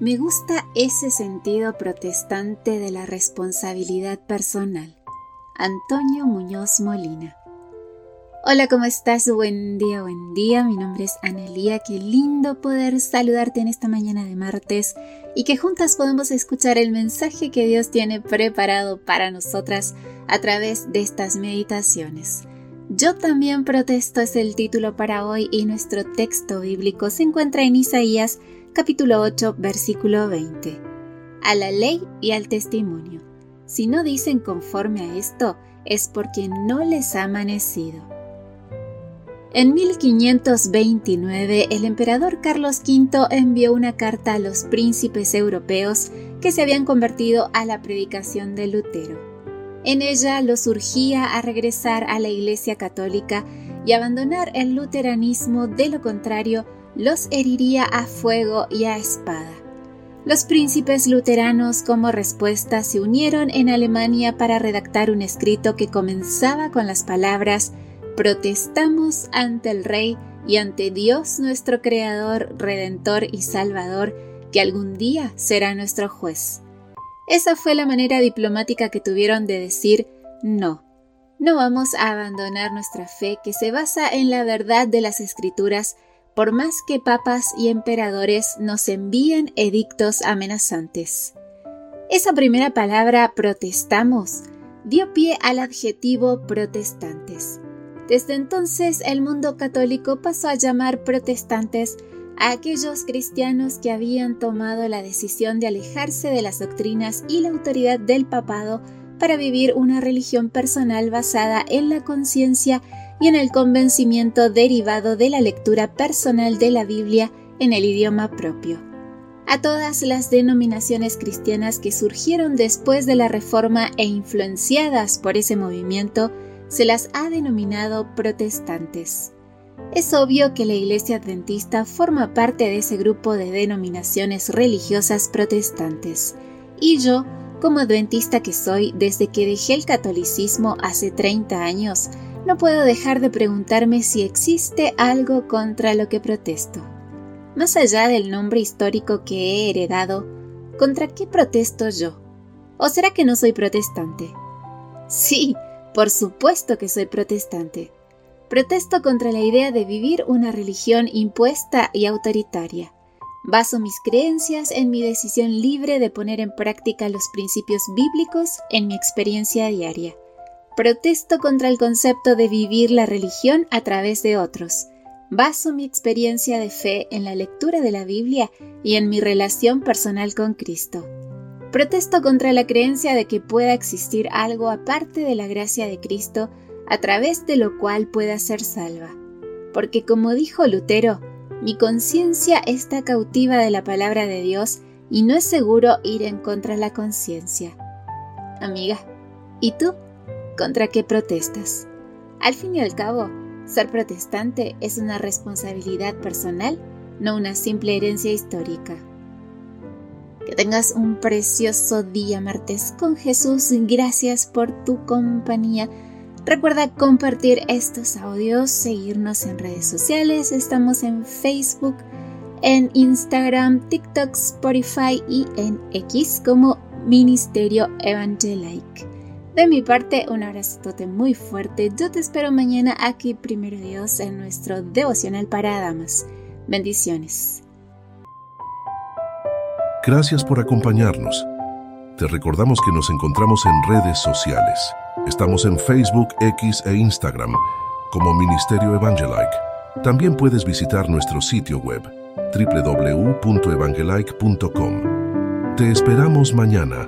Me gusta ese sentido protestante de la responsabilidad personal. Antonio Muñoz Molina. Hola, ¿cómo estás? Buen día, buen día. Mi nombre es Analía. Qué lindo poder saludarte en esta mañana de martes y que juntas podamos escuchar el mensaje que Dios tiene preparado para nosotras a través de estas meditaciones. Yo también protesto es el título para hoy y nuestro texto bíblico se encuentra en Isaías capítulo 8, versículo 20. A la ley y al testimonio. Si no dicen conforme a esto, es porque no les ha amanecido. En 1529, el emperador Carlos V envió una carta a los príncipes europeos que se habían convertido a la predicación de Lutero. En ella los urgía a regresar a la Iglesia Católica y abandonar el luteranismo, de lo contrario, los heriría a fuego y a espada. Los príncipes luteranos como respuesta se unieron en Alemania para redactar un escrito que comenzaba con las palabras Protestamos ante el Rey y ante Dios nuestro Creador, Redentor y Salvador, que algún día será nuestro juez. Esa fue la manera diplomática que tuvieron de decir no. No vamos a abandonar nuestra fe que se basa en la verdad de las escrituras por más que papas y emperadores nos envíen edictos amenazantes. Esa primera palabra protestamos dio pie al adjetivo protestantes. Desde entonces el mundo católico pasó a llamar protestantes a aquellos cristianos que habían tomado la decisión de alejarse de las doctrinas y la autoridad del papado para vivir una religión personal basada en la conciencia y en el convencimiento derivado de la lectura personal de la Biblia en el idioma propio. A todas las denominaciones cristianas que surgieron después de la Reforma e influenciadas por ese movimiento, se las ha denominado protestantes. Es obvio que la Iglesia Adventista forma parte de ese grupo de denominaciones religiosas protestantes, y yo, como adventista que soy desde que dejé el catolicismo hace 30 años, no puedo dejar de preguntarme si existe algo contra lo que protesto. Más allá del nombre histórico que he heredado, ¿contra qué protesto yo? ¿O será que no soy protestante? Sí, por supuesto que soy protestante. Protesto contra la idea de vivir una religión impuesta y autoritaria. Baso mis creencias en mi decisión libre de poner en práctica los principios bíblicos en mi experiencia diaria. Protesto contra el concepto de vivir la religión a través de otros. Baso mi experiencia de fe en la lectura de la Biblia y en mi relación personal con Cristo. Protesto contra la creencia de que pueda existir algo aparte de la gracia de Cristo a través de lo cual pueda ser salva. Porque como dijo Lutero, mi conciencia está cautiva de la palabra de Dios y no es seguro ir en contra de la conciencia. Amiga, ¿y tú? Contra qué protestas. Al fin y al cabo, ser protestante es una responsabilidad personal, no una simple herencia histórica. Que tengas un precioso día martes con Jesús. Gracias por tu compañía. Recuerda compartir estos audios, seguirnos en redes sociales. Estamos en Facebook, en Instagram, TikTok, Spotify y en X como Ministerio Evangelique. De mi parte, un abrazote muy fuerte. Yo te espero mañana aquí, primero Dios, en nuestro devocional para damas. Bendiciones. Gracias por acompañarnos. Te recordamos que nos encontramos en redes sociales. Estamos en Facebook, X e Instagram como Ministerio Evangelike. También puedes visitar nuestro sitio web www.evangelike.com. Te esperamos mañana